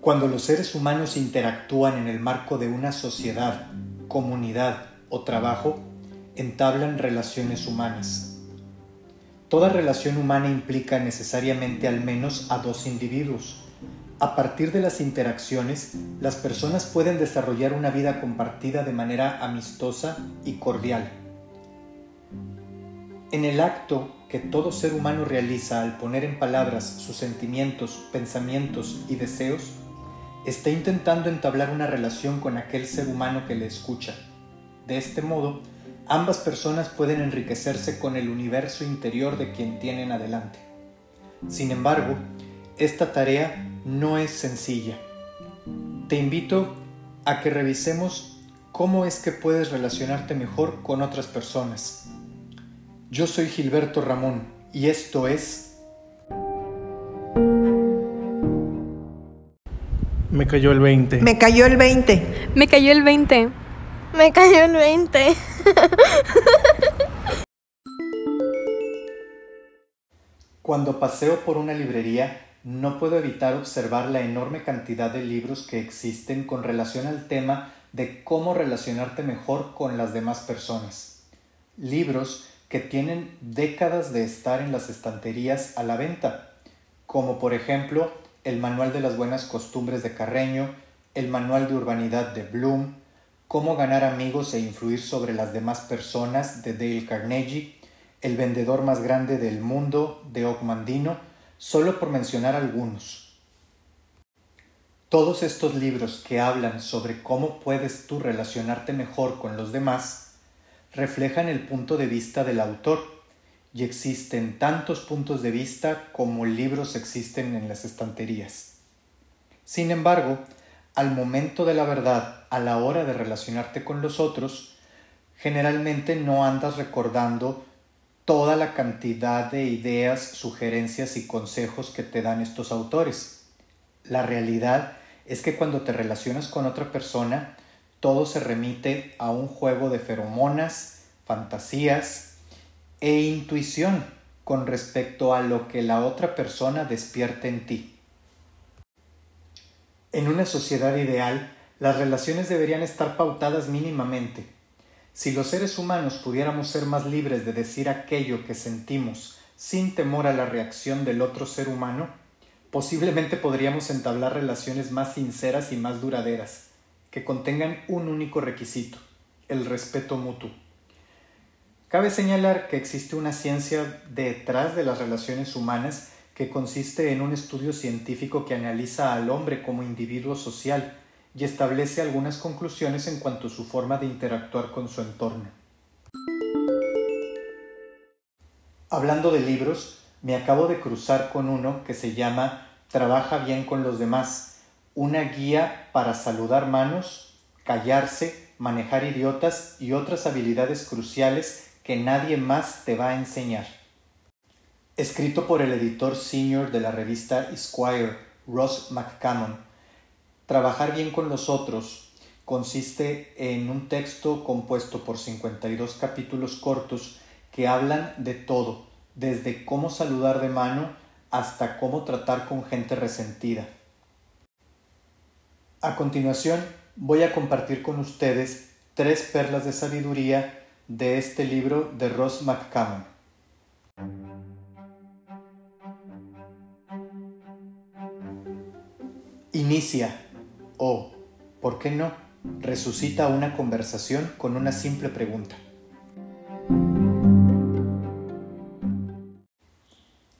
Cuando los seres humanos interactúan en el marco de una sociedad, comunidad o trabajo, entablan relaciones humanas. Toda relación humana implica necesariamente al menos a dos individuos. A partir de las interacciones, las personas pueden desarrollar una vida compartida de manera amistosa y cordial. En el acto que todo ser humano realiza al poner en palabras sus sentimientos, pensamientos y deseos, está intentando entablar una relación con aquel ser humano que le escucha. De este modo, ambas personas pueden enriquecerse con el universo interior de quien tienen adelante. Sin embargo, esta tarea no es sencilla. Te invito a que revisemos cómo es que puedes relacionarte mejor con otras personas. Yo soy Gilberto Ramón y esto es Me cayó el 20. Me cayó el 20. Me cayó el 20. Me cayó el 20. Cuando paseo por una librería, no puedo evitar observar la enorme cantidad de libros que existen con relación al tema de cómo relacionarte mejor con las demás personas. Libros que tienen décadas de estar en las estanterías a la venta, como por ejemplo el Manual de las Buenas Costumbres de Carreño, el Manual de Urbanidad de Bloom, Cómo ganar amigos e influir sobre las demás personas de Dale Carnegie, El vendedor más grande del mundo de Ogmandino, solo por mencionar algunos. Todos estos libros que hablan sobre cómo puedes tú relacionarte mejor con los demás reflejan el punto de vista del autor y existen tantos puntos de vista como libros existen en las estanterías. Sin embargo, al momento de la verdad, a la hora de relacionarte con los otros, generalmente no andas recordando toda la cantidad de ideas, sugerencias y consejos que te dan estos autores. La realidad es que cuando te relacionas con otra persona, todo se remite a un juego de feromonas, fantasías, e intuición con respecto a lo que la otra persona despierta en ti. En una sociedad ideal, las relaciones deberían estar pautadas mínimamente. Si los seres humanos pudiéramos ser más libres de decir aquello que sentimos sin temor a la reacción del otro ser humano, posiblemente podríamos entablar relaciones más sinceras y más duraderas, que contengan un único requisito, el respeto mutuo. Cabe señalar que existe una ciencia detrás de las relaciones humanas que consiste en un estudio científico que analiza al hombre como individuo social y establece algunas conclusiones en cuanto a su forma de interactuar con su entorno. Hablando de libros, me acabo de cruzar con uno que se llama Trabaja bien con los demás, una guía para saludar manos, callarse, manejar idiotas y otras habilidades cruciales que nadie más te va a enseñar. Escrito por el editor senior de la revista Esquire, Ross McCammon, Trabajar bien con los otros consiste en un texto compuesto por 52 capítulos cortos que hablan de todo, desde cómo saludar de mano hasta cómo tratar con gente resentida. A continuación, voy a compartir con ustedes tres perlas de sabiduría de este libro de Ross McCammon. Inicia o, ¿por qué no?, resucita una conversación con una simple pregunta.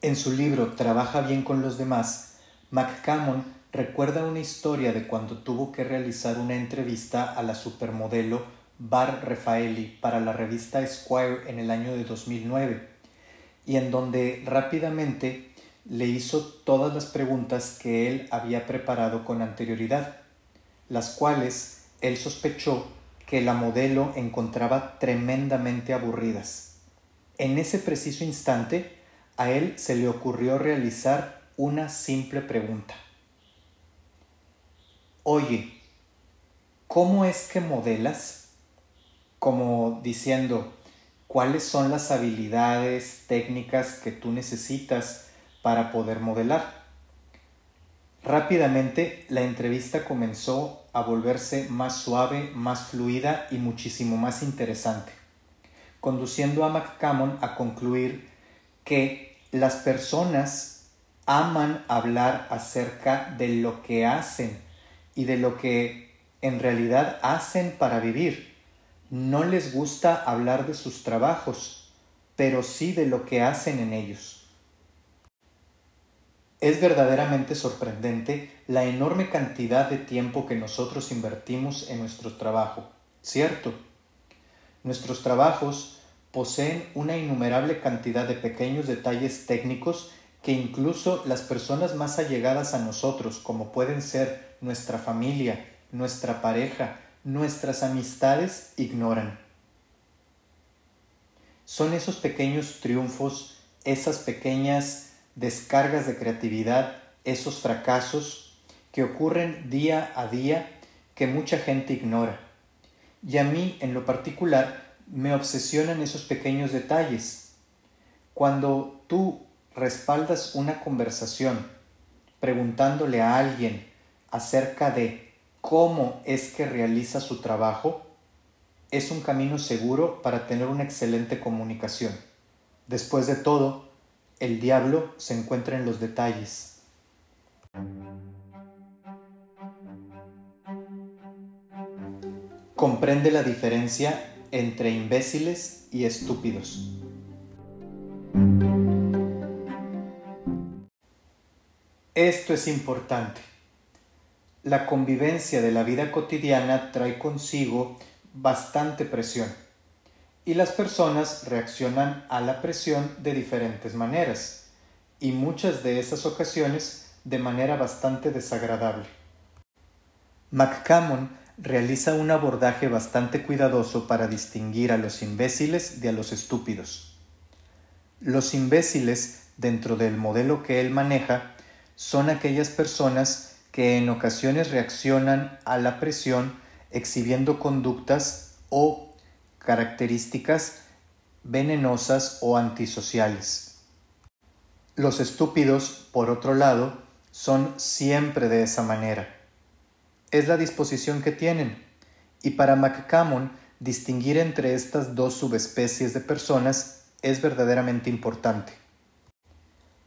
En su libro Trabaja bien con los demás, McCammon recuerda una historia de cuando tuvo que realizar una entrevista a la supermodelo Bar Refaeli para la revista Esquire en el año de 2009 y en donde rápidamente le hizo todas las preguntas que él había preparado con anterioridad, las cuales él sospechó que la modelo encontraba tremendamente aburridas. En ese preciso instante, a él se le ocurrió realizar una simple pregunta. Oye, ¿cómo es que modelas? Como diciendo cuáles son las habilidades técnicas que tú necesitas para poder modelar. Rápidamente la entrevista comenzó a volverse más suave, más fluida y muchísimo más interesante, conduciendo a McCammon a concluir que las personas aman hablar acerca de lo que hacen y de lo que en realidad hacen para vivir. No les gusta hablar de sus trabajos, pero sí de lo que hacen en ellos. Es verdaderamente sorprendente la enorme cantidad de tiempo que nosotros invertimos en nuestro trabajo, ¿cierto? Nuestros trabajos poseen una innumerable cantidad de pequeños detalles técnicos que incluso las personas más allegadas a nosotros, como pueden ser nuestra familia, nuestra pareja, nuestras amistades, ignoran. Son esos pequeños triunfos, esas pequeñas descargas de creatividad, esos fracasos que ocurren día a día que mucha gente ignora. Y a mí, en lo particular, me obsesionan esos pequeños detalles. Cuando tú respaldas una conversación preguntándole a alguien acerca de cómo es que realiza su trabajo, es un camino seguro para tener una excelente comunicación. Después de todo, el diablo se encuentra en los detalles. Comprende la diferencia entre imbéciles y estúpidos. Esto es importante. La convivencia de la vida cotidiana trae consigo bastante presión y las personas reaccionan a la presión de diferentes maneras y muchas de esas ocasiones de manera bastante desagradable. McCammon realiza un abordaje bastante cuidadoso para distinguir a los imbéciles de a los estúpidos. Los imbéciles, dentro del modelo que él maneja, son aquellas personas que en ocasiones reaccionan a la presión exhibiendo conductas o características venenosas o antisociales. Los estúpidos, por otro lado, son siempre de esa manera. Es la disposición que tienen, y para McCammon distinguir entre estas dos subespecies de personas es verdaderamente importante.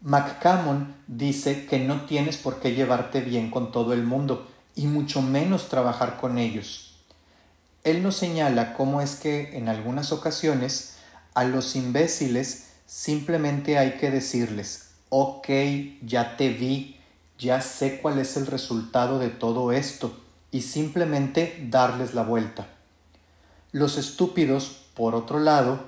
McCammon dice que no tienes por qué llevarte bien con todo el mundo, y mucho menos trabajar con ellos él nos señala cómo es que en algunas ocasiones a los imbéciles simplemente hay que decirles, ok, ya te vi, ya sé cuál es el resultado de todo esto, y simplemente darles la vuelta. Los estúpidos, por otro lado,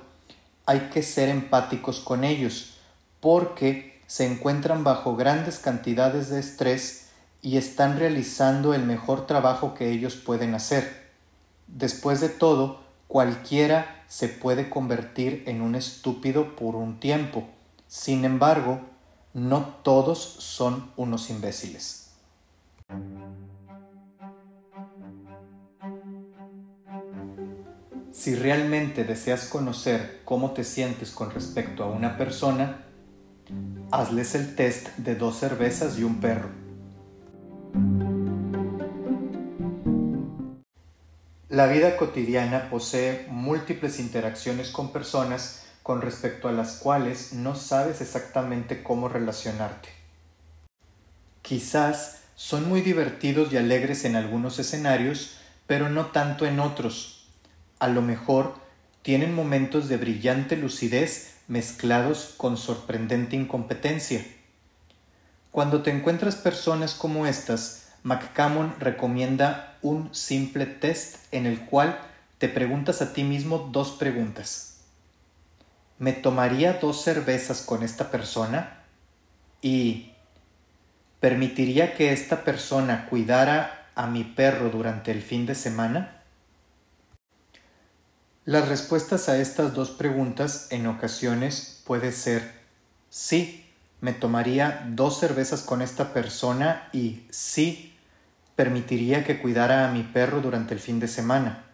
hay que ser empáticos con ellos, porque se encuentran bajo grandes cantidades de estrés y están realizando el mejor trabajo que ellos pueden hacer. Después de todo, cualquiera se puede convertir en un estúpido por un tiempo. Sin embargo, no todos son unos imbéciles. Si realmente deseas conocer cómo te sientes con respecto a una persona, hazles el test de dos cervezas y un perro. La vida cotidiana posee múltiples interacciones con personas con respecto a las cuales no sabes exactamente cómo relacionarte. Quizás son muy divertidos y alegres en algunos escenarios, pero no tanto en otros. A lo mejor tienen momentos de brillante lucidez mezclados con sorprendente incompetencia. Cuando te encuentras personas como estas, McCammon recomienda un simple test en el cual te preguntas a ti mismo dos preguntas. ¿Me tomaría dos cervezas con esta persona? ¿Y permitiría que esta persona cuidara a mi perro durante el fin de semana? Las respuestas a estas dos preguntas en ocasiones puede ser sí, me tomaría dos cervezas con esta persona y sí, permitiría que cuidara a mi perro durante el fin de semana.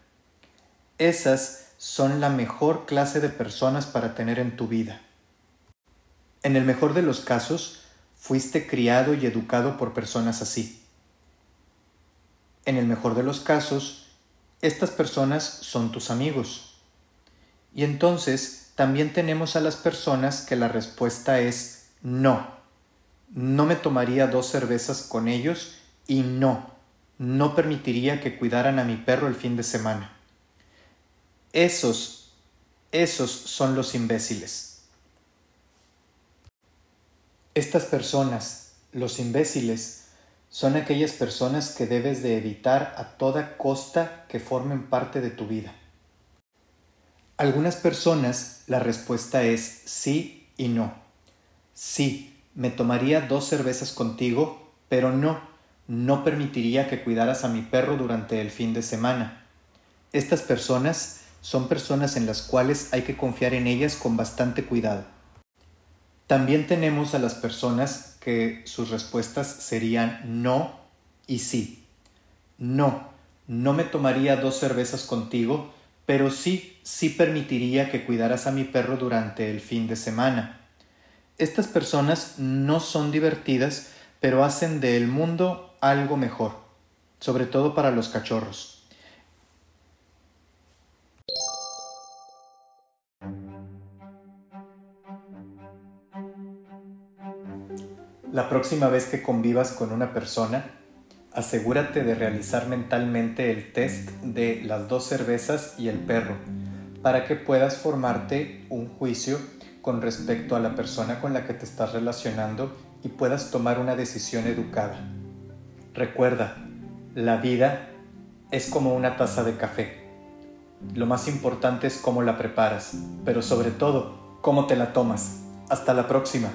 Esas son la mejor clase de personas para tener en tu vida. En el mejor de los casos, fuiste criado y educado por personas así. En el mejor de los casos, estas personas son tus amigos. Y entonces también tenemos a las personas que la respuesta es no. No me tomaría dos cervezas con ellos y no, no permitiría que cuidaran a mi perro el fin de semana. Esos, esos son los imbéciles. Estas personas, los imbéciles, son aquellas personas que debes de evitar a toda costa que formen parte de tu vida. Algunas personas la respuesta es sí y no. Sí, me tomaría dos cervezas contigo, pero no, no permitiría que cuidaras a mi perro durante el fin de semana. Estas personas son personas en las cuales hay que confiar en ellas con bastante cuidado. También tenemos a las personas que sus respuestas serían no y sí. No, no me tomaría dos cervezas contigo, pero sí, sí permitiría que cuidaras a mi perro durante el fin de semana. Estas personas no son divertidas, pero hacen del mundo algo mejor, sobre todo para los cachorros. La próxima vez que convivas con una persona, asegúrate de realizar mentalmente el test de las dos cervezas y el perro, para que puedas formarte un juicio con respecto a la persona con la que te estás relacionando y puedas tomar una decisión educada. Recuerda, la vida es como una taza de café. Lo más importante es cómo la preparas, pero sobre todo, cómo te la tomas. Hasta la próxima.